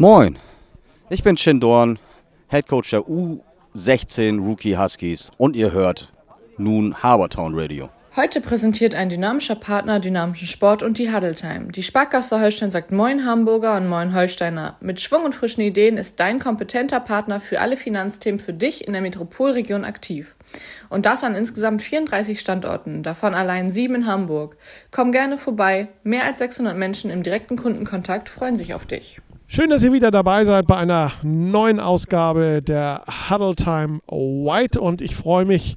Moin, ich bin Chin Dorn, Head Coach der U16 Rookie Huskies und ihr hört nun Harbortown Radio. Heute präsentiert ein dynamischer Partner dynamischen Sport und die Huddle Time. Die Sparkasse Holstein sagt Moin Hamburger und Moin Holsteiner. Mit Schwung und frischen Ideen ist dein kompetenter Partner für alle Finanzthemen für dich in der Metropolregion aktiv. Und das an insgesamt 34 Standorten, davon allein sieben in Hamburg. Komm gerne vorbei. Mehr als 600 Menschen im direkten Kundenkontakt freuen sich auf dich. Schön, dass ihr wieder dabei seid bei einer neuen Ausgabe der Huddle Time White und ich freue mich,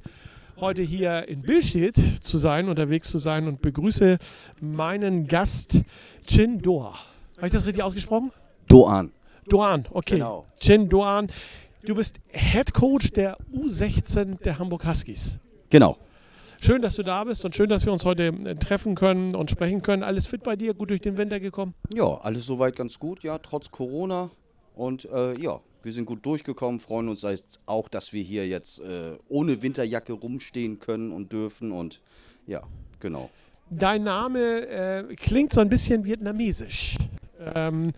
heute hier in Billstedt zu sein, unterwegs zu sein und begrüße meinen Gast Chin Doa. Habe ich das richtig ausgesprochen? Doan. Doan, okay. Genau. Chin Doan. Du bist Head Coach der U16 der Hamburg Huskies. Genau. Schön, dass du da bist und schön, dass wir uns heute äh, treffen können und sprechen können. Alles fit bei dir? Gut durch den Winter gekommen? Ja, alles soweit ganz gut, ja, trotz Corona. Und äh, ja, wir sind gut durchgekommen, freuen uns auch, dass wir hier jetzt äh, ohne Winterjacke rumstehen können und dürfen. Und ja, genau. Dein Name äh, klingt so ein bisschen vietnamesisch. Ähm,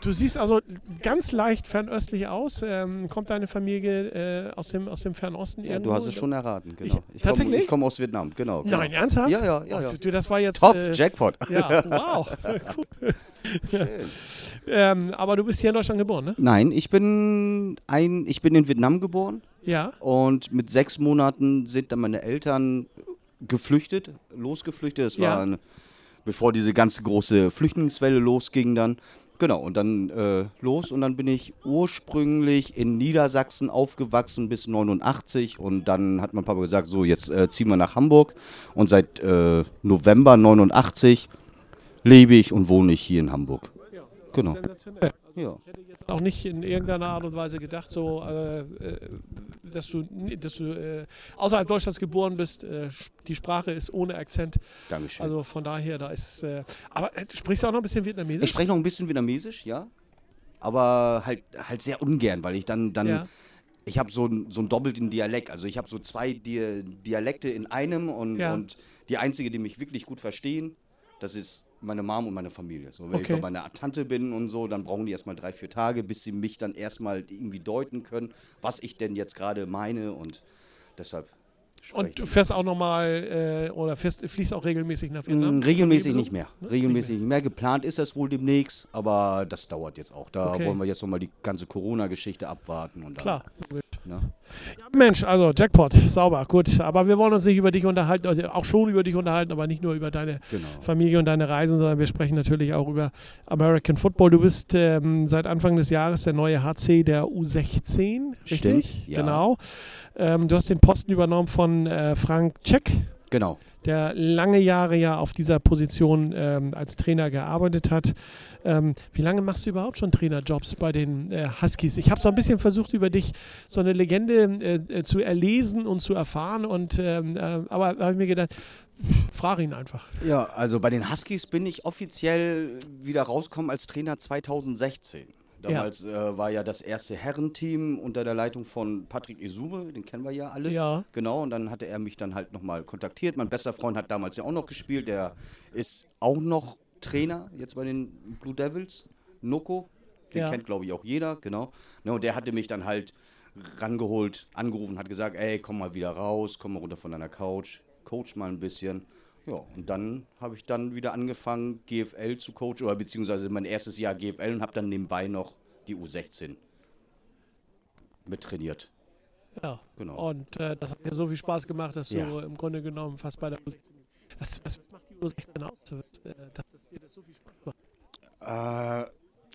du siehst also ganz leicht fernöstlich aus. Ähm, kommt deine Familie äh, aus, dem, aus dem Fernosten Ja, irgendwo? du hast es schon erraten, genau. Ich- Ich, tatsächlich? komme komm aus Vietnam, genau. genau. Nein, ernsthaft? Ja, ja, ja, ja. Du, das war jetzt. Top, äh, Jackpot. Ja, wow. cool. Schön. ähm, aber du bist hier in Deutschland geboren, ne? Nein, ich bin ein, ich bin in Vietnam geboren Ja. und mit sechs Monaten sind dann meine Eltern geflüchtet, losgeflüchtet. Das war Ja. eine, bevor diese ganze große Flüchtlingswelle losging dann. Genau, und dann äh, los und dann bin ich ursprünglich in Niedersachsen aufgewachsen bis 89 und dann hat mein Papa gesagt, so jetzt äh, ziehen wir nach Hamburg und seit äh, November 89 lebe ich und wohne ich hier in Hamburg. Genau. Ja. Ich hätte jetzt auch nicht in irgendeiner Art und Weise gedacht, so, äh, äh, dass du, dass du äh, außerhalb Deutschlands geboren bist. Äh, die Sprache ist ohne Akzent. Dankeschön. Also von daher, da ist. Äh, aber äh, du sprichst auch noch ein bisschen Vietnamesisch? Ich spreche noch ein bisschen Vietnamesisch, ja. Aber halt, halt sehr ungern, weil ich dann, dann Ja. ich habe so, ein- so einen doppelten Dialekt. Also ich habe so zwei Di Dialekte in einem und, Ja. und die einzige, die mich wirklich gut verstehen, das ist meine Mom und meine Familie. So, wenn Okay. ich bei meiner Tante bin und so, dann brauchen die erstmal drei, vier Tage, bis sie mich dann erstmal irgendwie deuten können, was ich denn jetzt gerade meine und deshalb Und du fährst auch nochmal äh, oder fährst, fließt auch regelmäßig nach Vietnam? Mm, Regelmäßig nicht mehr. besuchen? Regelmäßig nicht mehr. Geplant ist das wohl demnächst, aber das dauert jetzt auch. Da Okay. wollen wir jetzt nochmal die ganze Corona-Geschichte abwarten. Und dann, Klar. Ne? Ja, Mensch, also Jackpot, sauber, gut. Aber wir wollen uns nicht über dich unterhalten, also auch schon über dich unterhalten, aber nicht nur über deine Genau. Familie und deine Reisen, sondern wir sprechen natürlich auch über American Football. Du bist ähm, seit Anfang des Jahres der neue HC der U16, richtig? Stimmt, ja. Genau. Ähm, du hast den Posten übernommen von äh, Frank Czech, Genau. Der lange Jahre ja auf dieser Position ähm, als Trainer gearbeitet hat. Ähm, wie lange machst du überhaupt schon Trainerjobs bei den äh, Huskies? Ich habe so ein bisschen versucht, über dich so eine Legende äh, äh, zu erlesen und zu erfahren. Und, ähm, äh, aber habe ich mir gedacht, frage ihn einfach. Ja, also bei den Huskies bin ich offiziell wieder rausgekommen als Trainer 2016. Damals äh, war ja das erste Herrenteam unter der Leitung von Patrick Isume, den kennen wir ja alle. Ja. Genau, und dann hatte er mich dann halt nochmal kontaktiert. Mein bester Freund hat damals ja auch noch gespielt, der ist auch noch Trainer jetzt bei den Blue Devils, Noko. Den Ja. kennt, glaube ich, auch jeder, genau. Ne, und der hatte mich dann halt rangeholt, angerufen, hat gesagt, ey, komm mal wieder raus, komm mal runter von deiner Couch, coach mal ein bisschen. Ja, und dann habe ich dann wieder angefangen, GFL zu coachen, oder beziehungsweise mein erstes Jahr GFL und habe dann nebenbei noch die U16 mit trainiert. Ja. Genau. Und äh, das hat mir so viel Spaß gemacht, dass Ja. du im Grunde genommen fast bei der U16. Was, was, was macht die U16 aus, dass, äh, dass dir das so viel Spaß macht? Äh,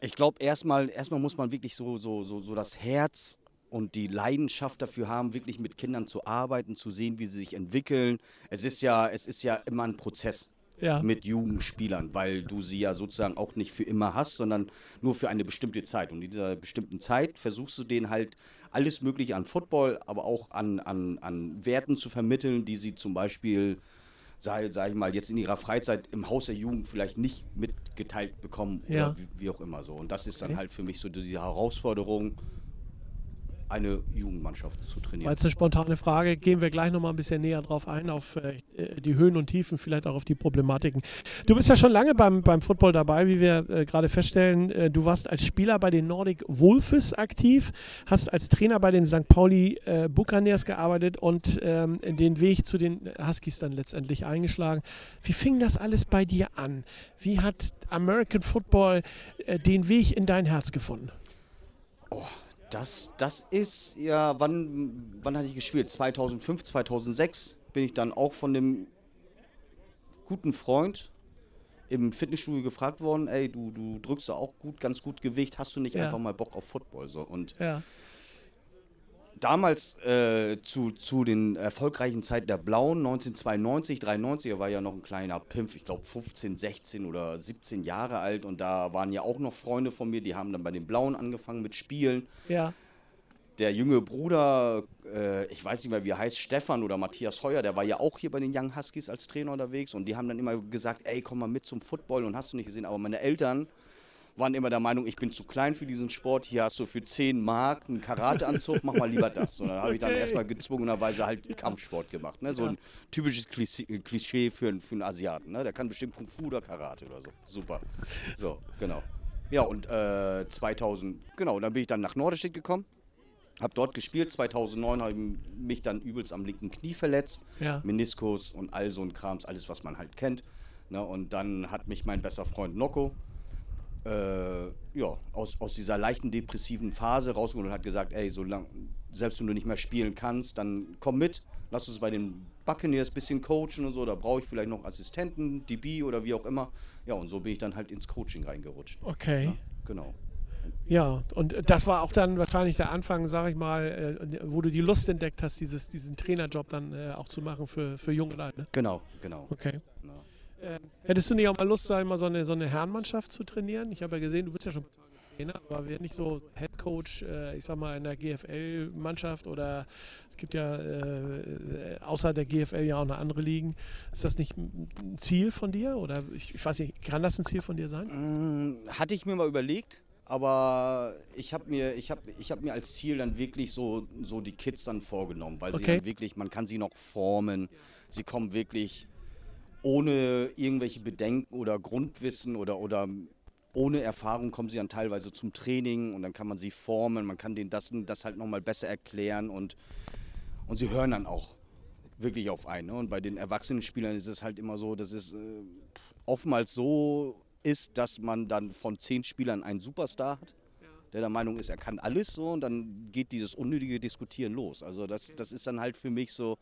ich glaube, erstmal, erstmal muss man wirklich so, so, so, so das Herz und die Leidenschaft dafür haben, wirklich mit Kindern zu arbeiten, zu sehen, wie sie sich entwickeln. Es ist ja, es ist ja immer ein Prozess Ja. mit Jugendspielern, weil du sie ja sozusagen auch nicht für immer hast, sondern nur für eine bestimmte Zeit. Und in dieser bestimmten Zeit versuchst du denen halt alles Mögliche an Football, aber auch an, an, an Werten zu vermitteln, die sie zum Beispiel, sag, sag ich mal, jetzt in ihrer Freizeit im Haus der Jugend vielleicht nicht mitgeteilt bekommen Ja. oder wie, wie auch immer so. Und das ist dann Okay. halt für mich so diese Herausforderung, eine Jugendmannschaft zu trainieren. Weil es eine spontane Frage, gehen wir gleich nochmal ein bisschen näher drauf ein, auf äh, die Höhen und Tiefen, vielleicht auch auf die Problematiken. Du bist ja schon lange beim, beim Football dabei, wie wir äh, gerade feststellen. Äh, du warst als Spieler bei den Nordic Wolves aktiv, hast als Trainer bei den St. Pauli äh, Buccaneers gearbeitet und ähm, den Weg zu den Huskies dann letztendlich eingeschlagen. Wie fing das alles bei dir an? Wie hat American Football äh, den Weg in dein Herz gefunden? Oh, das, das ist ja, wann, wann hatte ich gespielt? 2005, 2006 bin ich dann auch von dem guten Freund im Fitnessstudio gefragt worden, ey, du, du drückst auch gut, ganz gut Gewicht, hast du nicht ja. einfach mal Bock auf Football? So. Und ja. Damals äh, zu, zu den erfolgreichen Zeiten der Blauen, 1992, 93, er war ja noch ein kleiner Pimpf, ich glaube 15, 16 oder 17 Jahre alt und da waren ja auch noch Freunde von mir, die haben dann bei den Blauen angefangen mit Spielen. Ja der junge Bruder, äh, ich weiß nicht mehr, wie er heißt, Stefan oder Matthias Heuer, der war ja auch hier bei den Young Huskies als Trainer unterwegs und die haben dann immer gesagt, ey, komm mal mit zum Football und hast du nicht gesehen, aber meine Eltern waren immer der Meinung, ich bin zu klein für diesen Sport, hier hast du für 10 Mark einen Karateanzug, mach mal lieber das. Und dann habe ich dann erstmal gezwungenerweise halt Kampfsport gemacht. Ne? So ein typisches Klischee für, einen, für einen Asiaten. Ne? Der kann bestimmt Kung Fu oder Karate oder so. Super. So, genau. Ja, und äh, 2000, genau, dann bin ich dann nach Norderstedt gekommen habe dort gespielt. 2009 habe ich mich dann übelst am linken Knie verletzt. Ja. Meniskus und all so ein Krams, alles, was man halt kennt. Ne, und dann hat mich mein bester Freund Nocco äh, ja, aus, aus dieser leichten depressiven Phase rausgeholt und hat gesagt, ey, solange, selbst wenn du nicht mehr spielen kannst, dann komm mit, lass uns bei den Buccaneers ein bisschen coachen und so, da brauche ich vielleicht noch Assistenten, DB oder wie auch immer. Ja, und so bin ich dann halt ins Coaching reingerutscht. Okay. Ja, genau. Ja, und das war auch dann wahrscheinlich der Anfang, sag ich mal, äh, wo du die Lust entdeckt hast, dieses, diesen Trainerjob dann äh, auch zu machen für, für Jung und Alt. Ne? Genau, genau. Okay. Genau. Hättest du nicht auch mal Lust, sag mal, so eine, so eine Herrenmannschaft zu trainieren? Ich habe ja gesehen, du bist ja schon Trainer, aber wer nicht so Head Coach, äh, ich sag mal, in der GFL-Mannschaft oder es gibt ja äh, außer der GFL ja auch noch andere Ligen. Ist das nicht ein Ziel von dir? Oder ich, ich weiß nicht, kann das ein Ziel von dir sein? Mm, hatte ich mir mal überlegt aber ich habe mir, ich hab, ich hab mir als Ziel dann wirklich so, so die Kids dann vorgenommen, weil okay. sie wirklich, man kann sie noch formen. Sie kommen wirklich ohne irgendwelche Bedenken oder Grundwissen oder, oder ohne Erfahrung kommen sie dann teilweise zum Training und dann kann man sie formen, man kann denen das, das halt nochmal besser erklären und, und sie hören dann auch wirklich auf einen. Ne? Und bei den erwachsenen Spielern ist es halt immer so, dass es äh, oftmals so ist, dass man dann von zehn Spielern einen Superstar hat, der der Meinung ist, er kann alles so und dann geht dieses unnötige Diskutieren los. Also das, das ist dann halt für mich so,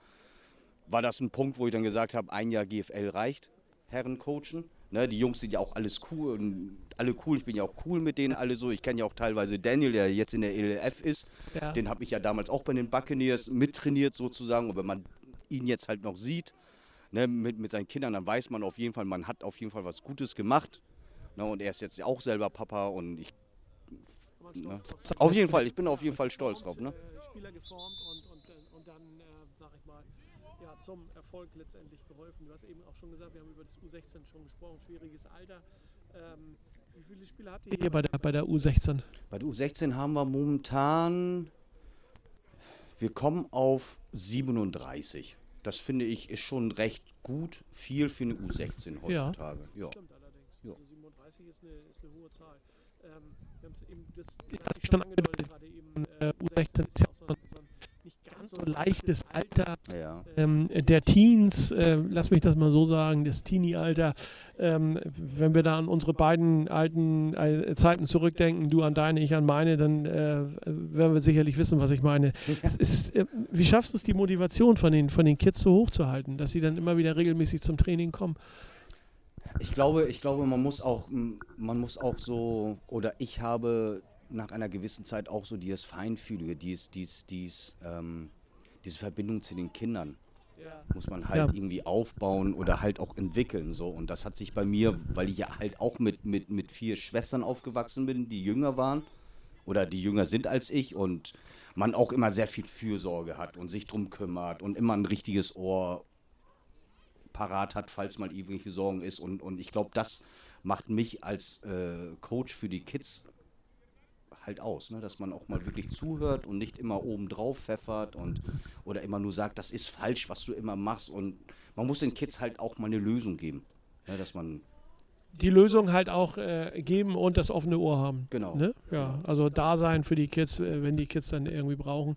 war das ein Punkt, wo ich dann gesagt habe, ein Jahr GFL reicht, Herren coachen. Ne, die Jungs sind ja auch alles cool und alle cool. Ich bin ja auch cool mit denen alle so. Ich kenne ja auch teilweise Daniel, der jetzt in der ELF ist. Ja. Den habe ich ja damals auch bei den Buccaneers mittrainiert sozusagen. Und wenn man ihn jetzt halt noch sieht, ne, mit, mit seinen Kindern, dann weiß man auf jeden Fall, man hat auf jeden Fall was Gutes gemacht. Ne, und er ist jetzt auch selber Papa und ich. Ne, auf jeden Fall, ich bin auf jeden Fall stolz drauf. Ne? Spieler geformt und, dann, äh, sag ich mal, ja, zum Erfolg letztendlich geholfen. Du hast eben auch schon gesagt, wir haben über das U16 schon gesprochen, schwieriges Alter. Ähm, wie viele Spieler habt ihr hier bei der, bei der U16? Bei der U16 haben wir momentan, wir kommen auf 37. Das finde ich ist schon recht gut, viel für eine U16 heutzutage. Ja. ja. Stimmt, 30 ist eine, ist eine hohe Zahl. Ähm, wir haben es eben, das, das ist schon angedeutet, gerade eben äh, U16 ist ja auch so ein, so so leichtes Alter ja. ähm, der Teens, äh, lass mich das mal so sagen, das Teenie-Alter. Ähm, wenn wir da an unsere beiden alten äh, Zeiten zurückdenken, du an deine, ich an meine, dann äh, werden wir sicherlich wissen, was ich meine. ist, äh, wie schaffst du es, die Motivation von den, von den Kids so hoch zu halten, dass sie dann immer wieder regelmäßig zum Training kommen? Ich glaube, ich glaube, man muss auch, man muss auch so, oder ich habe nach einer gewissen Zeit auch so dieses Feinfühlige, dies, dies, dies, ähm, diese Verbindung zu den Kindern. Ja. Muss man halt ja. irgendwie aufbauen oder halt auch entwickeln. So. Und das hat sich bei mir, weil ich ja halt auch mit, mit, mit vier Schwestern aufgewachsen bin, die jünger waren oder die jünger sind als ich und man auch immer sehr viel Fürsorge hat und sich drum kümmert und immer ein richtiges Ohr parat hat, falls mal irgendwelche Sorgen ist. Und, und ich glaube, das macht mich als äh, Coach für die Kids halt aus, ne? dass man auch mal wirklich zuhört und nicht immer oben drauf pfeffert und oder immer nur sagt, das ist falsch, was du immer machst. Und man muss den Kids halt auch mal eine Lösung geben. Ne? Dass man die Lösung halt auch äh, geben und das offene Ohr haben. Genau. Ne? Ja, also da sein für die Kids, äh, wenn die Kids dann irgendwie brauchen.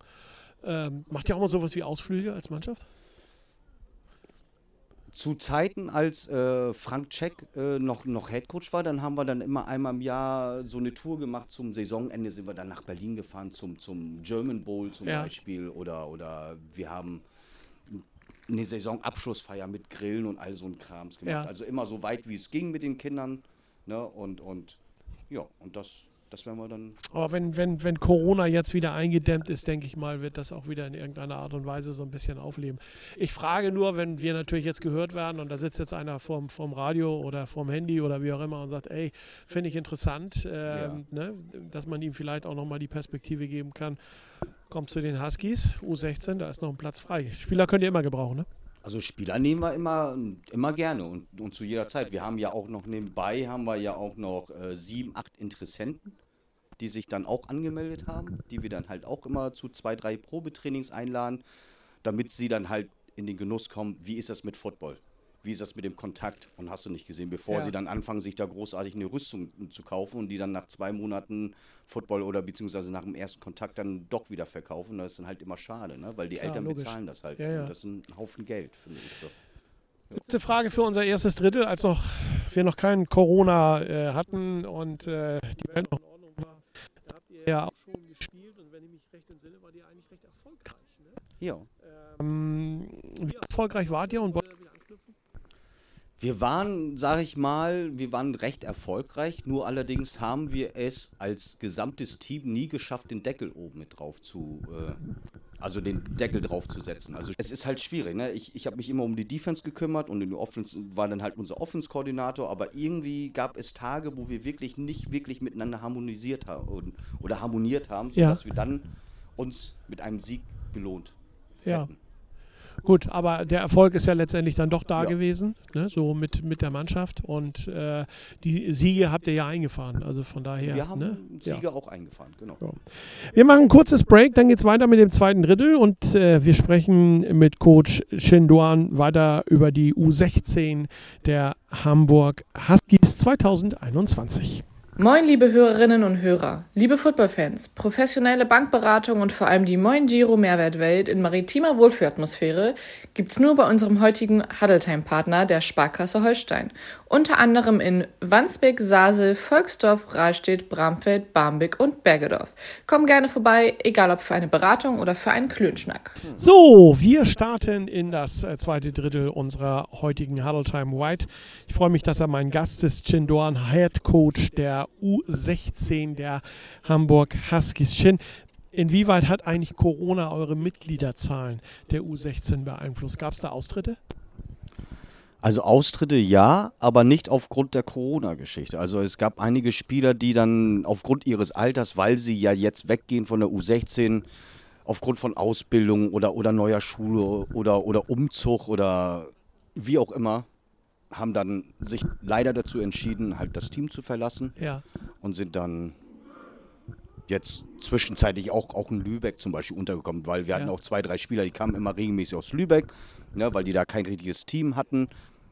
Ähm, macht ihr auch mal sowas wie Ausflüge als Mannschaft? Zu Zeiten, als äh, Frank Check äh, noch, noch Headcoach war, dann haben wir dann immer einmal im Jahr so eine Tour gemacht. Zum Saisonende sind wir dann nach Berlin gefahren, zum, zum German Bowl zum Ja. Beispiel. Oder, oder wir haben eine Saisonabschlussfeier mit Grillen und all so ein Krams gemacht. Ja. Also immer so weit, wie es ging mit den Kindern. Ne? Und, und ja, und das, das werden wir dann. Aber wenn, wenn, wenn Corona jetzt wieder eingedämmt ist, denke ich mal, wird das auch wieder in irgendeiner Art und Weise so ein bisschen aufleben. Ich frage nur, wenn wir natürlich jetzt gehört werden und da sitzt jetzt einer vorm, vorm Radio oder vorm Handy oder wie auch immer und sagt, ey, finde ich interessant, ähm, ne, dass man ihm vielleicht auch nochmal die Perspektive geben kann. Kommt zu den Huskies, U16, da ist noch ein Platz frei. Spieler könnt ihr immer gebrauchen, ne? Also Spieler nehmen wir immer, immer gerne und, und zu jeder Zeit. Wir haben ja auch noch nebenbei, haben wir ja auch noch äh, sieben, acht Interessenten, die sich dann auch angemeldet haben, die wir dann halt auch immer zu zwei, drei Probetrainings einladen, damit sie dann halt in den Genuss kommen, wie ist das mit Football? Wie ist das mit dem Kontakt? Und hast du nicht gesehen, bevor Ja. sie dann anfangen, sich da großartig eine Rüstung zu kaufen und die dann nach zwei Monaten Football oder beziehungsweise nach dem ersten Kontakt dann doch wieder verkaufen. Das ist dann halt immer schade, ne? weil die Klar, Eltern logisch. bezahlen das halt. Ja, ja. Und das ist ein Haufen Geld, finde ich so. Letzte Frage für unser erstes Drittel, als noch, wir noch keinen Corona äh, hatten und äh, die Welt noch in Ordnung war. Da habt ihr ja auch schon gespielt und wenn ich mich recht entsinne, war ihr eigentlich recht erfolgreich. Ne? Ja. Ähm, wie erfolgreich wart ihr und wollt ihr wieder anknüpfen? Wir waren, sage ich mal, wir waren recht erfolgreich, nur allerdings haben wir es als gesamtes Team nie geschafft, den Deckel oben mit drauf zu, äh, also den Deckel drauf zu setzen. Also es ist halt schwierig, ne? Ich, ich habe mich immer um die Defense gekümmert und in der Offense war dann halt unser Offense-Koordinator, aber irgendwie gab es Tage, wo wir wirklich nicht wirklich miteinander harmonisiert haben oder harmoniert haben, Ja. sodass wir dann uns mit einem Sieg belohnt Ja. hätten. Gut, aber der Erfolg ist ja letztendlich dann doch da Ja. gewesen, ne? so mit, mit der Mannschaft und äh, die Siege habt ihr ja eingefahren, also von daher. Wir haben ne? Ja. Siege auch eingefahren, genau. Wir machen ein kurzes Break, dann geht es weiter mit dem zweiten Drittel und äh, wir sprechen mit Coach Shinduan weiter über die U16 der Hamburg Huskies 2021. Moin, liebe Hörerinnen und Hörer, liebe Footballfans, professionelle Bankberatung und vor allem die Moin Giro Mehrwertwelt in maritimer Wohlfühlatmosphäre gibt's nur bei unserem heutigen Huddletime-Partner, der Sparkasse Holstein. Unter anderem in Wandsbek, Sasel, Volksdorf, Rahlstedt, Bramfeld, Barmbek und Bergedorf. Komm gerne vorbei, egal ob für eine Beratung oder für einen Klönschnack. So, wir starten in das äh, zweite Drittel unserer heutigen Huddle Time White. Ich freue mich, dass er mein Gast ist, Chindoan, Head Coach der U16 der Hamburg Huskies. Chin, inwieweit hat eigentlich Corona eure Mitgliederzahlen der U16 beeinflusst? Gab es da Austritte? Also Austritte ja, aber nicht aufgrund der Corona-Geschichte. Also es gab einige Spieler, die dann aufgrund ihres Alters, weil sie ja jetzt weggehen von der U16, aufgrund von Ausbildung oder, oder neuer Schule oder, oder Umzug oder wie auch immer, haben dann sich leider dazu entschieden, halt das Team zu verlassen Ja. und sind dann jetzt zwischenzeitlich auch, auch in Lübeck zum Beispiel untergekommen, weil wir hatten Ja. auch zwei, drei Spieler, die kamen immer regelmäßig aus Lübeck, ne, weil die da kein richtiges Team hatten.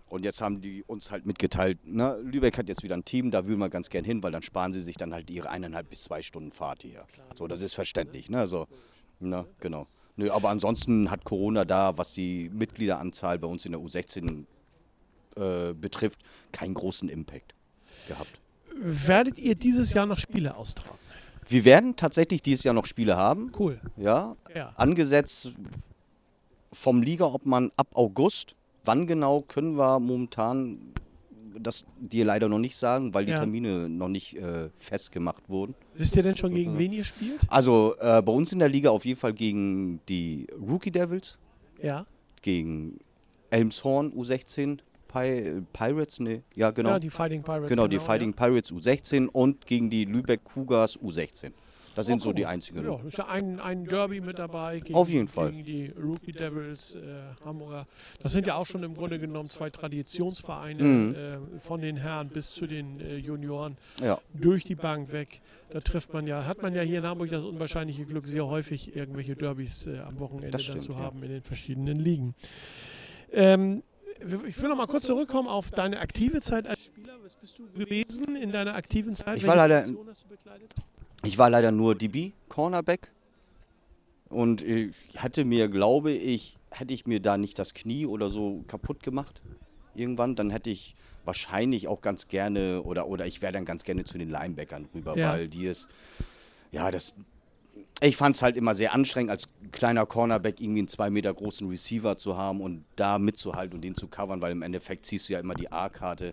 Und jetzt haben die uns halt mitgeteilt, ne, Lübeck hat jetzt wieder ein Team, da würden wir ganz gern hin, weil dann sparen sie sich dann halt ihre eineinhalb bis zwei Stunden Fahrt hier. So, das ist verständlich, ne? Also, ne, genau. Nö, aber ansonsten hat Corona da, was die Mitgliederanzahl bei uns in der U16 äh, betrifft, keinen großen Impact gehabt. Werdet ihr dieses Jahr noch Spiele austragen? Wir werden tatsächlich dieses Jahr noch Spiele haben. Cool. Ja, Ja. angesetzt vom Ligaobmann ab August. Wann genau können wir momentan das dir leider noch nicht sagen, weil die Ja. Termine noch nicht äh, festgemacht wurden. Wisst ihr denn schon, gegen wen ihr spielt? Also äh, bei uns in der Liga auf jeden Fall gegen die Rookie Devils, Ja. gegen Elmshorn U16 Pi Pirates, ne, ja genau. Ja, die Fighting Pirates. genau, die Fighting Pirates U16 und gegen die Lübeck Cougars U16. Das sind Oh, so die einzigen. Ja, ist ja ein, ein Derby mit dabei. Gegen, Auf jeden Fall. Gegen die Rookie Devils, äh, Hamburger. Das sind ja auch schon im Grunde genommen zwei Traditionsvereine Mhm. äh, von den Herren bis zu den äh, Junioren Ja, durch die Bank weg. Da trifft man ja, hat man ja hier in Hamburg das unwahrscheinliche Glück, sehr häufig irgendwelche Derbys äh, am Wochenende stimmt, dazu ja. haben in den verschiedenen Ligen. Ähm, ich will noch mal kurz zurückkommen auf deine aktive Zeit als Spieler. Was bist du gewesen in deiner aktiven Zeit? Ich war leider- ich war leider nur DB, Cornerback. Und ich hatte mir, glaube ich, hätte ich mir da nicht das Knie oder so kaputt gemacht irgendwann, dann hätte ich wahrscheinlich auch ganz gerne oder, oder ich wäre dann ganz gerne zu den Linebackern rüber, Ja. weil die ist, ja, das, ich fand es halt immer sehr anstrengend, als kleiner Cornerback irgendwie einen zwei Meter großen Receiver zu haben und da mitzuhalten und den zu covern, weil im Endeffekt ziehst du ja immer die A-Karte.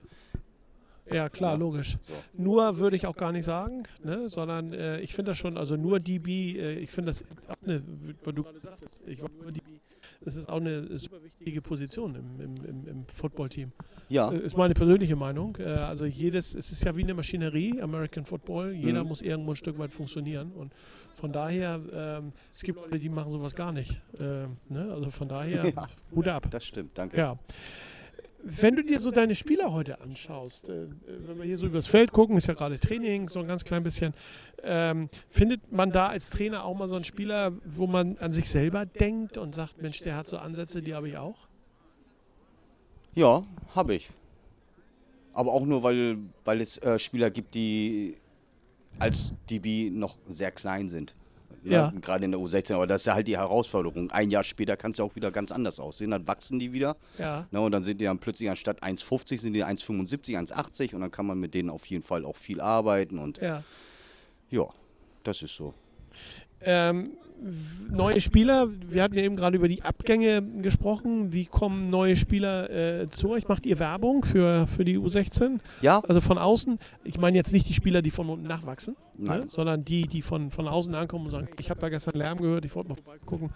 Ja, klar, Ja. logisch. So. Nur würde ich auch gar nicht sagen, ne, sondern äh, ich finde das schon, also nur DB, äh, ich finde das eine, weil du gerade sagtest, ich war nur DB, das ist auch eine super wichtige Position im, im, im, im Footballteam. Ja, Äh, ist meine persönliche Meinung. Äh, also jedes, es ist ja wie eine Maschinerie, American Football, jeder Mhm. muss irgendwo ein Stück weit funktionieren und von daher, ähm, es gibt Leute, die machen sowas gar nicht. Ähm, ne? Also von daher, Ja. Hut ab. das stimmt, danke. Ja. Wenn du dir so deine Spieler heute anschaust, äh, wenn wir hier so übers Feld gucken, ist ja gerade Training, so ein ganz klein bisschen, ähm, findet man da als Trainer auch mal so einen Spieler, wo man an sich selber denkt und sagt, Mensch, der hat so Ansätze, die habe ich auch? Ja, habe ich. Aber auch nur, weil, weil es äh, Spieler gibt, die als DB noch sehr klein sind. Ne? Ja. Gerade in der U16. Aber das ist ja halt die Herausforderung. Ein Jahr später kann es ja auch wieder ganz anders aussehen. Dann wachsen die wieder. Ja. Ne? Und dann sind die dann plötzlich anstatt 1,50 sind die 1,75, 1,80. Und dann kann man mit denen auf jeden Fall auch viel arbeiten. Und Ja. ja, das ist so. Ähm, neue Spieler, wir hatten ja eben gerade über die Abgänge gesprochen. Wie kommen neue Spieler äh, zu euch? Macht ihr Werbung für, für die U16? Ja, Also von außen, ich meine jetzt nicht die Spieler, die von unten nachwachsen, ne? Sondern die, die von, von außen ankommen und sagen, ich habe da gestern Lärm gehört, ich wollte mal gucken,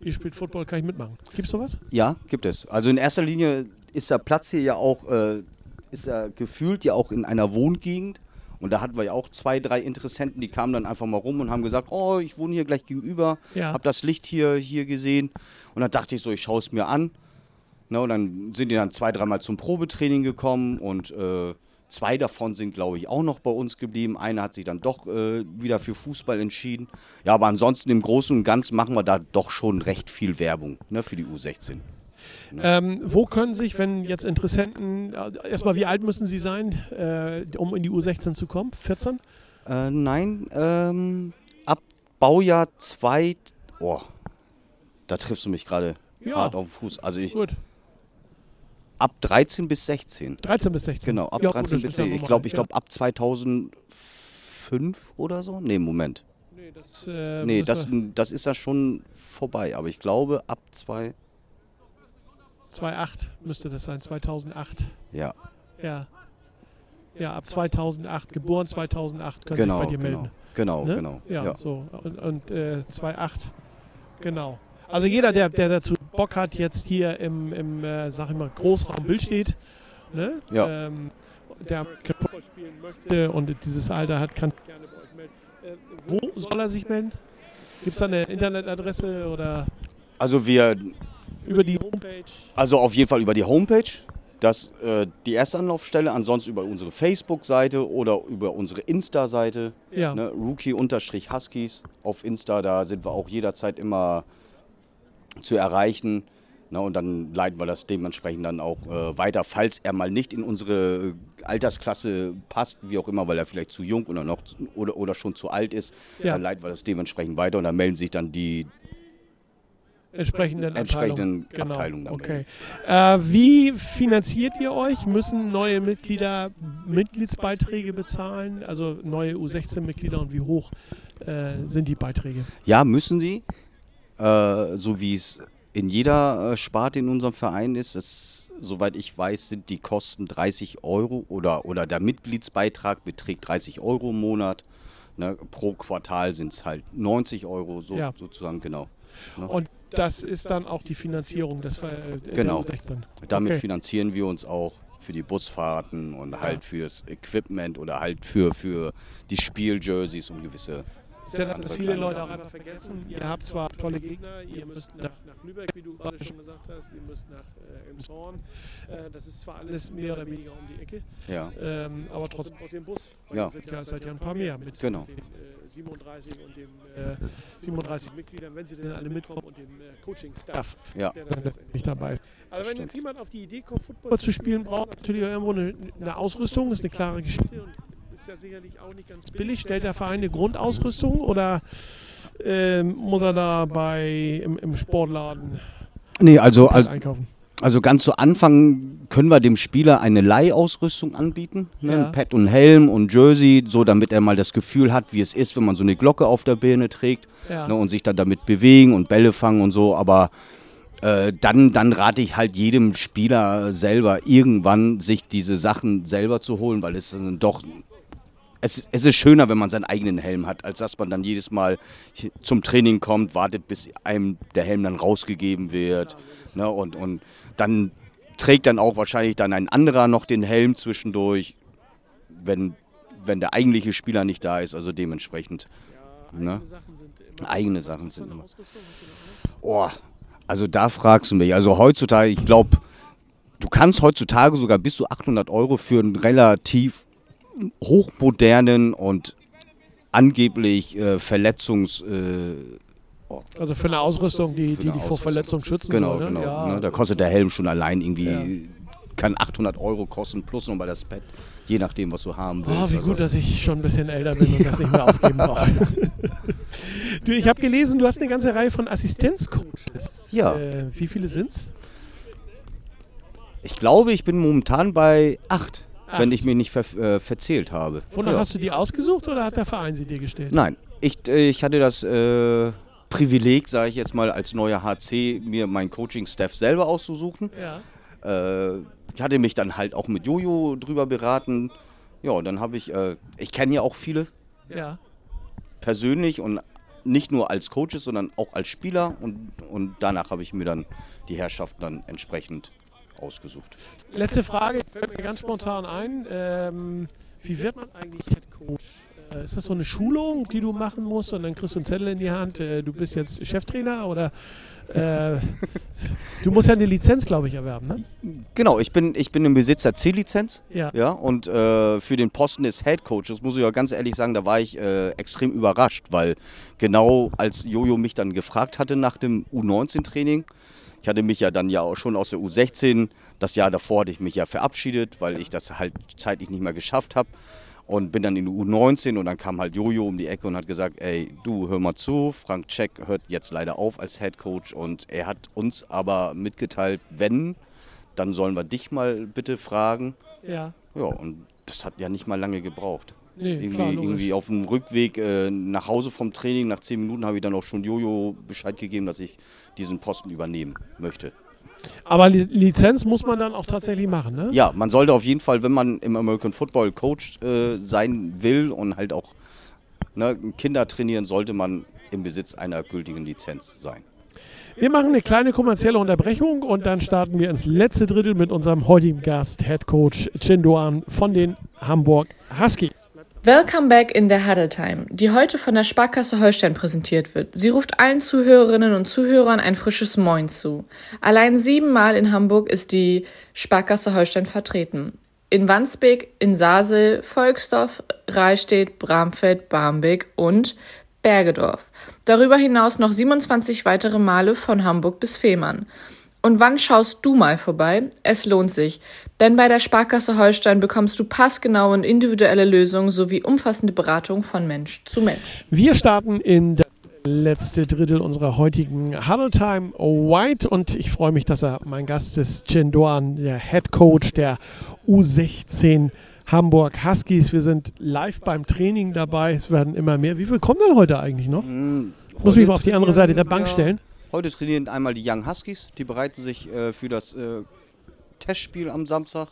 ihr spielt Football, kann ich mitmachen. Gibt's sowas? Ja, gibt es. Also in erster Linie ist der Platz hier ja auch, äh, ist er gefühlt ja auch in einer Wohngegend. Und da hatten wir ja auch zwei, drei Interessenten, die kamen dann einfach mal rum und haben gesagt, oh, ich wohne hier gleich gegenüber, Ja. hab das Licht hier, hier gesehen. Und dann dachte ich so, ich schaue es mir an. Ne, und dann sind die dann zwei, dreimal zum Probetraining gekommen und äh, zwei davon sind, glaube ich, auch noch bei uns geblieben. Einer hat sich dann doch äh, wieder für Fußball entschieden. Ja, aber ansonsten im Großen und Ganzen machen wir da doch schon recht viel Werbung ne, für die U16. Ähm, wo können sich, wenn jetzt Interessenten, äh, erstmal wie alt müssen sie sein, äh, um in die U16 zu kommen? 14? Äh, nein, ähm, ab Baujahr 2. Oh, da triffst du mich gerade Ja. hart auf den Fuß. Also ich Gut, ab 13 bis 16. 13 bis 16. Genau, ab Ja, gut, 13 das bis ist ja 16. Ich glaube, ich ja. glaube ab 2005 oder so. Nee, Moment. Nee, das, äh, Nee, das, das ist ja schon vorbei. Aber ich glaube ab 2. 2008 müsste das sein, 2008. Ja, Ja. Ja, ab 2008, geboren 2008, können genau, Sie sich bei dir genau. melden. Genau, Ne? genau. Ja, Ja. so. Und, und äh, 2,8. Genau. Also jeder, der, der dazu Bock hat, jetzt hier im, im äh, sag ich mal, Großraum Bild steht, ne? Ja. ähm, der Football spielen möchte und dieses Alter hat, kann gerne bei euch melden. Äh, wo soll er sich melden? Gibt es da eine Internetadresse oder Also wir über die Homepage? Also auf jeden Fall über die Homepage, das äh, die erste Anlaufstelle, ansonsten über unsere Facebook-Seite oder über unsere Insta-Seite, Ja. ne, Rookie-Huskies auf Insta, da sind wir auch jederzeit immer zu erreichen. Ne, und dann leiten wir das dementsprechend dann auch äh, weiter, falls er mal nicht in unsere Altersklasse passt, wie auch immer, weil er vielleicht zu jung oder noch zu, oder, oder schon zu alt ist, Ja. dann leiten wir das dementsprechend weiter und dann melden sich dann die entsprechenden, entsprechenden Abteilungen. Genau. Abteilungen dann Okay. Äh, wie finanziert ihr euch? Müssen neue Mitglieder Mitgliedsbeiträge bezahlen? Also neue U16-Mitglieder und wie hoch äh, sind die Beiträge? Ja, müssen sie. Äh, so wie es in jeder äh, Sparte in unserem Verein ist. Es, soweit ich weiß, sind die Kosten 30 Euro oder, oder der Mitgliedsbeitrag beträgt 30 Euro im Monat. Ne, pro Quartal sind es halt 90 Euro, so, Ja. sozusagen, genau. Und das ist dann auch die Finanzierung des Ver- äh, Genau. U16. Damit Okay. finanzieren wir uns auch für die Busfahrten und halt fürs Equipment oder halt für, für die Spieljerseys und gewisse Das ist ja das, was viele Leute auch einfach vergessen. Ihr habt zwar tolle Gegner, ihr müsst nach, nach Lübeck, wie du gerade schon gesagt hast, ihr müsst nach äh, Elmshorn. Äh, das ist zwar alles mehr oder weniger um die Ecke, Ja, ähm, aber trotzdem braucht ihr einen Bus. Weil Ja. Ihr seid ja, seid ja ein paar mehr mit Genau. den äh, 37 und dem äh, 37 Mitgliedern, wenn sie denn alle mitkommen und dem äh, Coaching-Staff, ja. der dann letztendlich dabei ist. Also wenn jetzt jemand auf die Idee kommt, Football zu spielen, braucht natürlich auch irgendwo eine, eine Ausrüstung, das ist eine klare Geschichte und ist ja sicherlich auch nicht ganz billig. Stellt der Verein eine Grundausrüstung oder ähm, muss er da bei im, im Sportladen Nee, also, also, einkaufen? also ganz zu Anfang können wir dem Spieler eine Leihausrüstung anbieten. Ne? Ja. Ein Pad und Helm und Jersey, so damit er mal das Gefühl hat, wie es ist, wenn man so eine Glocke auf der Birne trägt Ja. ne? und sich dann damit bewegen und Bälle fangen und so. Aber äh, dann, dann rate ich halt jedem Spieler selber irgendwann, sich diese Sachen selber zu holen, weil es dann doch es, es ist schöner, wenn man seinen eigenen Helm hat, als dass man dann jedes Mal zum Training kommt, wartet, bis einem der Helm dann rausgegeben wird. Ne, und, und dann trägt dann auch wahrscheinlich dann ein anderer noch den Helm zwischendurch, wenn, wenn der eigentliche Spieler nicht da ist. Also dementsprechend. Ne? Sind immer Eigene Sachen sind immer. Oh, also da fragst du mich. Also heutzutage, ich glaube, du kannst heutzutage sogar bis zu 800 Euro für einen relativ hochmodernen und angeblich äh, Verletzungs... Äh, Also für eine Ausrüstung, die, die dich vor. Verletzung schützen genau, soll. Ne? genau. Ja, Ne, da kostet der Helm schon allein irgendwie, Ja. kann 800 Euro kosten, plus nochmal das Pad, je nachdem, was du haben willst. Oh, wie Also- gut, dass ich schon ein bisschen älter bin und das nicht mehr ausgeben brauche. du, ich habe gelesen, du hast eine ganze Reihe von Assistenzcoaches. Ja. Äh, wie viele sind's? Ich glaube, ich bin momentan bei 8, wenn ich mich nicht ver äh, verzählt habe. Wonach Ja. hast du die ausgesucht oder hat der Verein sie dir gestellt? Nein, ich, äh, ich hatte das äh, Privileg, sage ich jetzt mal, als neuer HC mir meinen Coaching-Staff selber auszusuchen. Ja. Äh, ich hatte mich dann halt auch mit Jojo drüber beraten. Ja, und dann habe ich, äh, ich kenne ja auch viele Ja. persönlich und nicht nur als Coaches, sondern auch als Spieler. Und, und danach habe ich mir dann die Herrschaften dann entsprechend ausgesucht. Letzte Frage, fällt mir ganz spontan ein. Ähm, wie wird man eigentlich Head Coach? Äh, ist das so eine Schulung, die du machen musst und dann kriegst du einen Zettel in die Hand, äh, du bist jetzt Cheftrainer oder äh, du musst ja eine Lizenz, glaube ich, erwerben, ne? Genau, ich bin, ich bin im Besitz der C-Lizenz. Ja. Ja, und äh, für den Posten des Head Coaches muss ich ja ganz ehrlich sagen, da war ich äh, extrem überrascht, weil genau als Jojo mich dann gefragt hatte nach dem U19-Training, ich hatte mich ja dann ja auch schon aus der U16, das Jahr davor hatte ich mich ja verabschiedet, weil ich das halt zeitlich nicht mehr geschafft habe und bin dann in die U19 und dann kam halt Jojo um die Ecke und hat gesagt, ey, du hör mal zu, Frank Check hört jetzt leider auf als Head Coach und er hat uns aber mitgeteilt, wenn, dann sollen wir dich mal bitte fragen. Ja. Ja, und das hat ja nicht mal lange gebraucht. Nee, Irgendwie, klar, irgendwie auf dem Rückweg äh, nach Hause vom Training, nach zehn Minuten, habe ich dann auch schon Jojo Bescheid gegeben, dass ich diesen Posten übernehmen möchte. Aber Li Lizenz muss man dann auch tatsächlich machen, ne? Ja, man sollte auf jeden Fall, wenn man im American Football Coach äh, sein will und halt auch ne, Kinder trainieren, sollte man im Besitz einer gültigen Lizenz sein. Wir machen eine kleine kommerzielle Unterbrechung und dann starten wir ins letzte Drittel mit unserem heutigen Gast, Head Coach Chinduan von den Hamburg Huskies. Welcome back in der Huddle Time, die heute von der Sparkasse Holstein präsentiert wird. Sie ruft allen Zuhörerinnen und Zuhörern ein frisches Moin zu. Allein siebenmal in Hamburg ist die Sparkasse Holstein vertreten. In Wandsbek, in Sasel, Volksdorf, Rahlstedt, Bramfeld, Barmbek und Bergedorf. Darüber hinaus noch 27 weitere Male von Hamburg bis Fehmarn. Und wann schaust du mal vorbei? Es lohnt sich. Denn bei der Sparkasse Holstein bekommst du passgenaue und individuelle Lösungen sowie umfassende Beratung von Mensch zu Mensch. Wir starten in das letzte Drittel unserer heutigen Huddle Time White und ich freue mich, dass er mein Gast ist, Chinduan, der Head Coach der U16 Hamburg Huskies. Wir sind live beim Training dabei. Es werden immer mehr. Wie viel kommen denn heute eigentlich noch? Ich muss mich mal auf die andere Seite der Bank stellen. Heute trainieren einmal die Young Huskies, die bereiten sich äh, für das äh, Testspiel am Samstag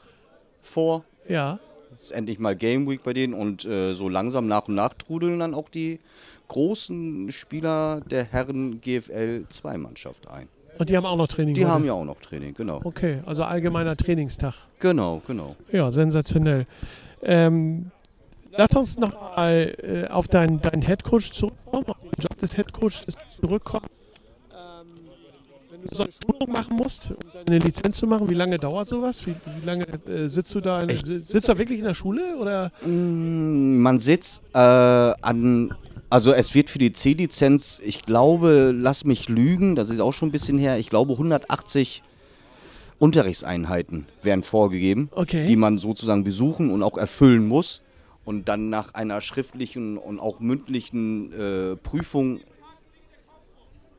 vor. Ja. Jetzt ist endlich mal Game Week bei denen und äh, so langsam nach und nach trudeln dann auch die großen Spieler der Herren GFL 2 Mannschaft ein. Und die haben auch noch Training. Die heute. haben ja auch noch Training, genau. Okay, also allgemeiner Trainingstag. Genau, genau. Ja, sensationell. Ähm, lass uns noch mal äh, auf deinen dein Headcoach zurückkommen. auf den Job des Headcoaches zurückkommen, so eine Schulung machen musst, um deine Lizenz zu machen, wie lange dauert sowas? Wie, wie lange äh, sitzt du da? In, sitzt du wirklich in der Schule oder? Mm, Man sitzt äh, an, also es wird für die C-Lizenz, ich glaube, lass mich lügen, das ist auch schon ein bisschen her, ich glaube 180 Unterrichtseinheiten werden vorgegeben, Okay. die man sozusagen besuchen und auch erfüllen muss. Und dann nach einer schriftlichen und auch mündlichen äh, Prüfung,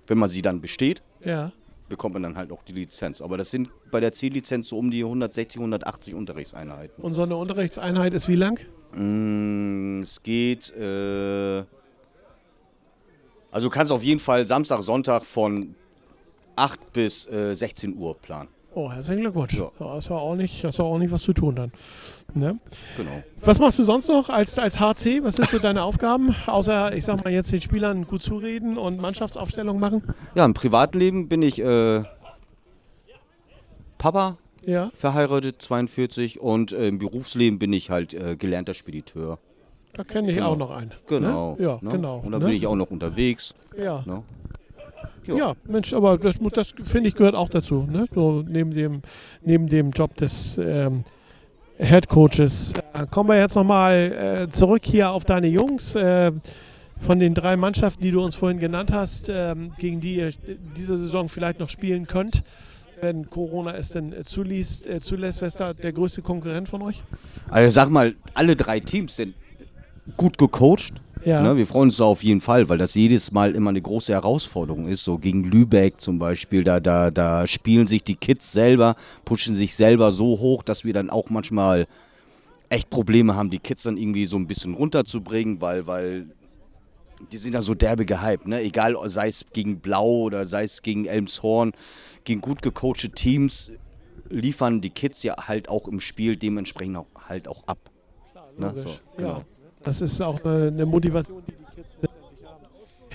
wenn man sie dann besteht, Ja. Bekommt man dann halt auch die Lizenz. Aber das sind bei der C-Lizenz so um die 160, 180 Unterrichtseinheiten. Und so eine Unterrichtseinheit ist wie lang? Mm, Es geht, äh, also du kannst auf jeden Fall Samstag, Sonntag von 8 bis äh, 16 Uhr planen. Oh, herzlichen Glückwunsch. Ja. Da ist ja auch nicht, hast ja auch nicht was zu tun dann. Ne? Genau. Was machst du sonst noch als, als HC? Was sind so deine Aufgaben? Außer, ich sag mal, jetzt den Spielern gut zureden und Mannschaftsaufstellung machen? Ja, im Privatleben bin ich äh, Papa, Ja. verheiratet, 42 und äh, im Berufsleben bin ich halt äh, gelernter Spediteur. Da kenne ich Genau. auch noch einen. Genau. Ne? Ja, ne? genau. Und da ne? bin ich auch noch unterwegs. Ja. Ne? Ja, Mensch, aber das, das finde ich gehört auch dazu. Ne? So neben dem, neben dem Job des ähm, Head Coaches. Äh, kommen wir jetzt nochmal äh, zurück hier auf deine Jungs. Äh, von den drei Mannschaften, die du uns vorhin genannt hast, ähm, gegen die ihr diese Saison vielleicht noch spielen könnt, wenn Corona es denn äh, zulässt, äh, zulässt, wer ist da der größte Konkurrent von euch? Also sag mal, alle drei Teams sind gut gecoacht. Ja. Ne, wir freuen uns da auf jeden Fall, weil das jedes Mal immer eine große Herausforderung ist. So gegen Lübeck zum Beispiel, da, da, da spielen sich die Kids selber, pushen sich selber so hoch, dass wir dann auch manchmal echt Probleme haben, die Kids dann irgendwie so ein bisschen runterzubringen, weil, weil die sind dann so derbe gehypt, ne? Egal, sei es gegen Blau oder sei es gegen Elmshorn, gegen gut gecoachte Teams liefern die Kids ja halt auch im Spiel dementsprechend auch, halt auch ab. Ne? Logisch. So, Ja, genau. Das ist auch eine, eine Motivation, die die Kids letztendlich haben.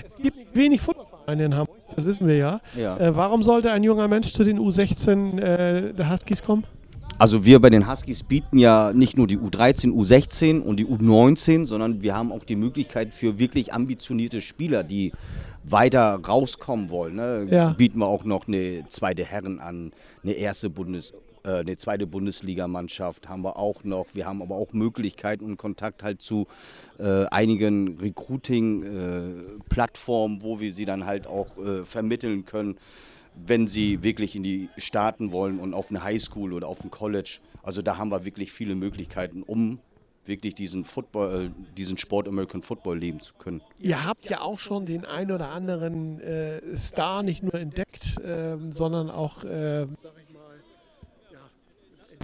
Es gibt wenig Footballvereine in Hamburg, das wissen wir ja. Ja. Äh, warum sollte ein junger Mensch zu den U16 äh, der Huskies kommen? Also wir bei den Huskies bieten ja nicht nur die U13, U16 und die U19, sondern wir haben auch die Möglichkeit für wirklich ambitionierte Spieler, die weiter rauskommen wollen. Ne? Ja. Bieten wir auch noch eine zweite Herren an, eine erste Bundes, eine zweite Bundesligamannschaft haben wir auch noch. Wir haben aber auch Möglichkeiten und Kontakt halt zu äh, einigen Recruiting-Plattformen, wo wir sie dann halt auch äh, vermitteln können wenn sie wirklich in die Staaten wollen und auf eine Highschool oder auf ein College. Also da haben wir wirklich viele Möglichkeiten, um wirklich diesen Football, äh, diesen Sport American Football leben zu können. Ihr habt ja auch schon den ein oder anderen äh, Star nicht nur entdeckt, ähm, sondern auch äh, sag ich mal, ja,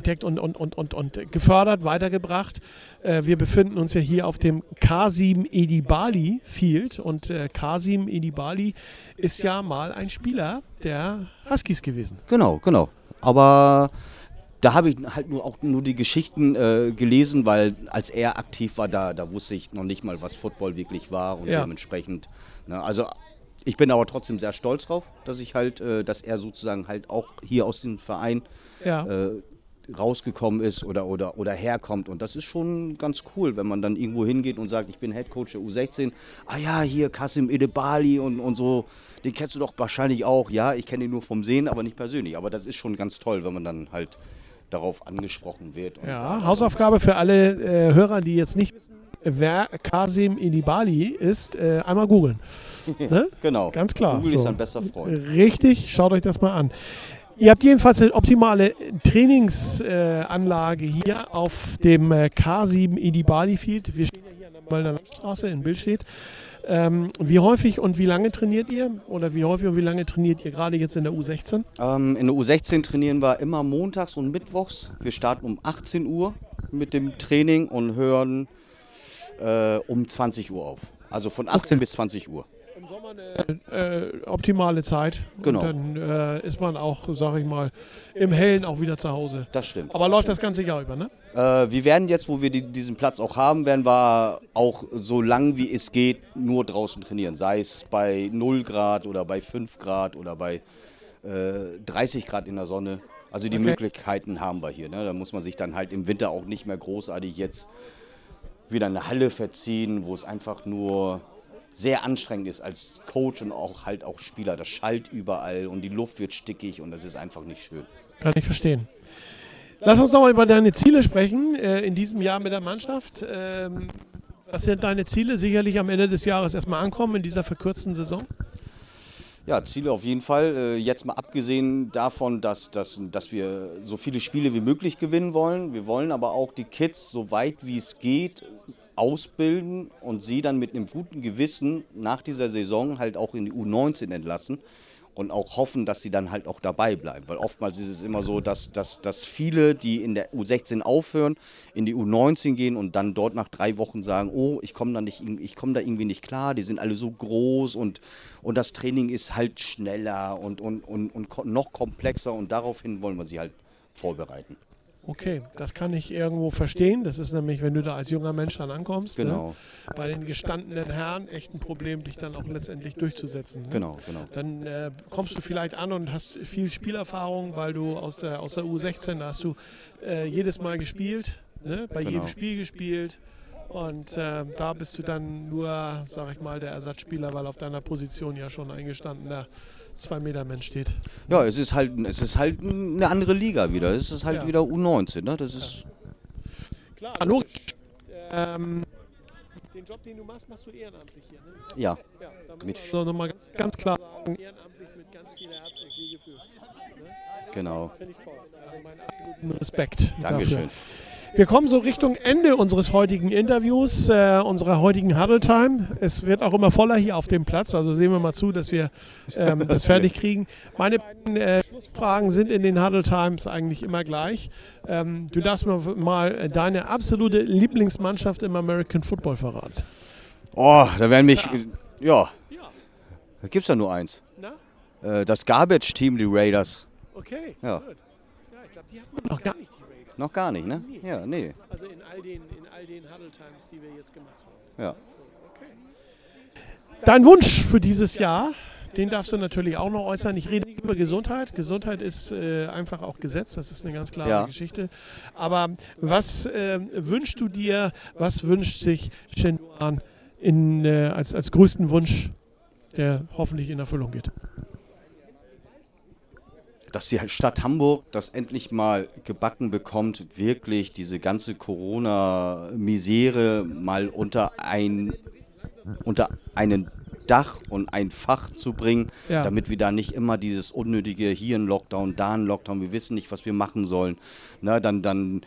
entdeckt und, und, und, und, und gefördert, weitergebracht. Äh, wir befinden uns ja hier auf dem Kasim Edibali Field und äh, Kasim Edibali ist ja mal ein Spieler der Huskies gewesen. Genau, genau. Aber da habe ich halt nur auch nur die Geschichten äh, gelesen, weil als er aktiv war, da, da wusste ich noch nicht mal, was Football wirklich war und Ja. dementsprechend. Ne, also ich bin aber trotzdem sehr stolz drauf, dass ich halt, äh, dass er sozusagen halt auch hier aus dem Verein Ja. äh, rausgekommen ist oder, oder, oder herkommt. Und das ist schon ganz cool, wenn man dann irgendwo hingeht und sagt, ich bin Head Coach der U16. Ah ja, hier Kasim Edebali und, und so. Den kennst du doch wahrscheinlich auch. Ja, ich kenne ihn nur vom Sehen, aber nicht persönlich. Aber das ist schon ganz toll, wenn man dann halt darauf angesprochen wird. Ja, da- Hausaufgabe für alle äh, Hörer, die jetzt nicht wissen, wer Kasim Edibali ist, äh, einmal googeln. Ne? Genau. Ganz klar. Google so. ist ein bester Freund. Richtig, schaut euch das mal an. Ihr habt jedenfalls eine optimale Trainingsanlage Anlage hier auf dem äh, K7 Edibali Field. Wir stehen ja hier an der Möllner Landstraße in Billstedt. Ähm, wie häufig und wie lange trainiert ihr? Oder wie häufig und wie lange trainiert ihr gerade jetzt in der U16? Ähm, in der U16 trainieren wir immer montags und mittwochs. Wir starten um 18 Uhr mit dem Training und hören äh, um 20 Uhr auf. Also von 18 bis 20 Uhr. Sommer eine äh, optimale Zeit. Genau. Und dann äh, ist man auch, sag ich mal, im Hellen auch wieder zu Hause. Das stimmt. Aber läuft das ganze Jahr über, ne? Äh, wir werden jetzt, wo wir die, diesen Platz auch haben, werden wir auch so lang wie es geht nur draußen trainieren. Sei es bei 0 Grad oder bei 5 Grad oder bei äh, 30 Grad in der Sonne. Also die Okay. Möglichkeiten haben wir hier. Ne? Da muss man sich dann halt im Winter auch nicht mehr großartig jetzt wieder eine Halle verziehen, wo es einfach nur sehr anstrengend ist als Coach und auch halt auch Spieler. Das schallt überall und die Luft wird stickig und das ist einfach nicht schön. Kann ich verstehen. Lass uns nochmal über deine Ziele sprechen äh, in diesem Jahr mit der Mannschaft. Ähm, was sind deine Ziele? Sicherlich am Ende des Jahres erstmal ankommen in dieser verkürzten Saison. Ja, Ziele auf jeden Fall. Äh, jetzt mal abgesehen davon, dass, dass, dass wir so viele Spiele wie möglich gewinnen wollen. Wir wollen aber auch die Kids so weit wie es geht ausbilden und sie dann mit einem guten Gewissen nach dieser Saison halt auch in die U19 entlassen und auch hoffen, dass sie dann halt auch dabei bleiben. Weil oftmals ist es immer so, dass, dass, dass viele, die in der U16 aufhören, in die U19 gehen und dann dort nach drei Wochen sagen, oh, ich komme da, komm da irgendwie nicht klar, die sind alle so groß und, und das Training ist halt schneller und, und, und, und noch komplexer und daraufhin wollen wir sie halt vorbereiten. Okay, das kann ich irgendwo verstehen. Das ist nämlich, wenn du da als junger Mensch dann ankommst, ne? genau. ne? bei den gestandenen Herren echt ein Problem, dich dann auch letztendlich durchzusetzen. Ne? Genau, genau. Dann äh, kommst du vielleicht an und hast viel Spielerfahrung, weil du aus der, aus der U16, da hast du äh, jedes Mal gespielt, ne? bei genau. jedem Spiel gespielt. Und äh, da bist du dann nur, sag ich mal, der Ersatzspieler, weil auf deiner Position ja schon ein eingestandener zwei Meter Mensch steht. Ja, es ist halt, es ist halt eine andere Liga wieder. Es ist halt ja. wieder U19, ne? Das ist. Ja. Klar, logisch. Ähm, den Job, den du machst, machst du ehrenamtlich hier, ne? Ja. ja mit so nochmal ganz, ganz klar sagen, ehrenamtlich mit ganz viel Herz und Gefühl. Ne? Genau. Finde ich toll. Also meinen absoluten Respekt. Dankeschön. Dafür. Wir kommen so Richtung Ende unseres heutigen Interviews, äh, unserer heutigen Huddle Time. Es wird auch immer voller hier auf dem Platz, also sehen wir mal zu, dass wir ähm, das fertig kriegen. Meine beiden äh, Schlussfragen sind in den Huddle Times eigentlich immer gleich. Ähm, du darfst mir mal deine absolute Lieblingsmannschaft im American Football verraten. Oh, da werden mich, ja, ja. da gibt es ja nur eins. Äh, das Garbage Team, die Raiders. Okay, ja. gut. Ja, ich glaube, die hat man noch gar nicht. Noch gar nicht, ne? Nee. Ja, nee. Also in all den, in all den Huddle Times, die wir jetzt gemacht haben. Ja. Okay. Dein Wunsch für dieses Jahr, den darfst du natürlich auch noch äußern. Ich rede über Gesundheit. Gesundheit ist äh, einfach auch Gesetz, das ist eine ganz klare ja. Geschichte. Aber was äh, wünschst du dir, was wünscht sich Shenduan in, äh, als, als größten Wunsch, der hoffentlich in Erfüllung geht? Dass die Stadt Hamburg das endlich mal gebacken bekommt, wirklich diese ganze Corona-Misere mal unter ein unter einen Dach und ein Fach zu bringen, ja. damit wir da nicht immer dieses unnötige hier ein Lockdown, da ein Lockdown, wir wissen nicht, was wir machen sollen. Na, dann, dann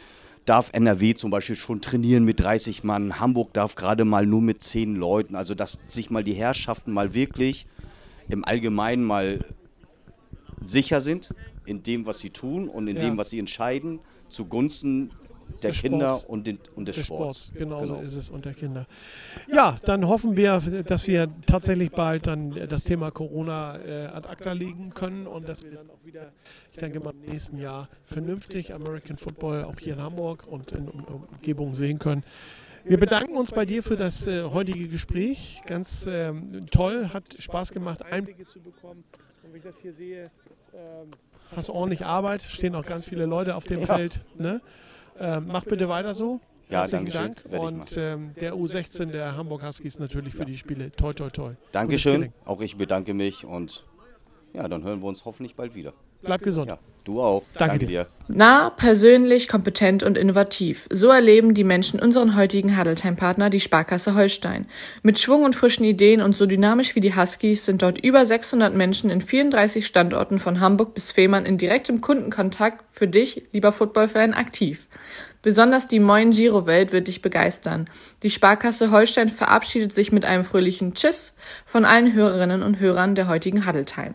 darf NRW zum Beispiel schon trainieren mit 30 Mann, Hamburg darf gerade mal nur mit 10 Leuten. Also dass sich mal die Herrschaften mal wirklich im Allgemeinen mal sicher sind in dem, was sie tun und in ja. dem, was sie entscheiden, zugunsten der des Kinder Sports. und, den, und des, des Sports. Sports. Genau, genau, so ist es und der Kinder. Ja, dann hoffen wir, dass wir tatsächlich bald dann das Thema Corona äh, ad acta legen können und dass wir dann auch wieder, ich denke mal, im nächsten Jahr vernünftig American Football auch hier in Hamburg und in Umgebung sehen können. Wir bedanken uns bei dir für das äh, heutige Gespräch. Ganz ähm, toll, hat Spaß gemacht, Einblicke zu bekommen. Wenn ich das hier sehe, ähm, hast ordentlich Arbeit, stehen auch ganz viele Leute auf dem ja. Feld. Ne? Ähm, mach bitte weiter so. Ja, danke Dank. Und ähm, der U16 der Hamburg Huskies natürlich für ja. die Spiele. Toi, toi, toi. Dankeschön. Auch ich bedanke mich und ja, dann hören wir uns hoffentlich bald wieder. Bleib gesund. Ja, du auch. Danke, Danke dir. Nah, persönlich, kompetent und innovativ. So erleben die Menschen unseren heutigen Huddletime-Partner, die Sparkasse Holstein. Mit Schwung und frischen Ideen und so dynamisch wie die Huskies sind dort über 600 Menschen in 34 Standorten von Hamburg bis Fehmarn in direktem Kundenkontakt für dich, lieber Footballfan, aktiv. Besonders die Moin Giro Welt wird dich begeistern. Die Sparkasse Holstein verabschiedet sich mit einem fröhlichen Tschüss von allen Hörerinnen und Hörern der heutigen Huddletime.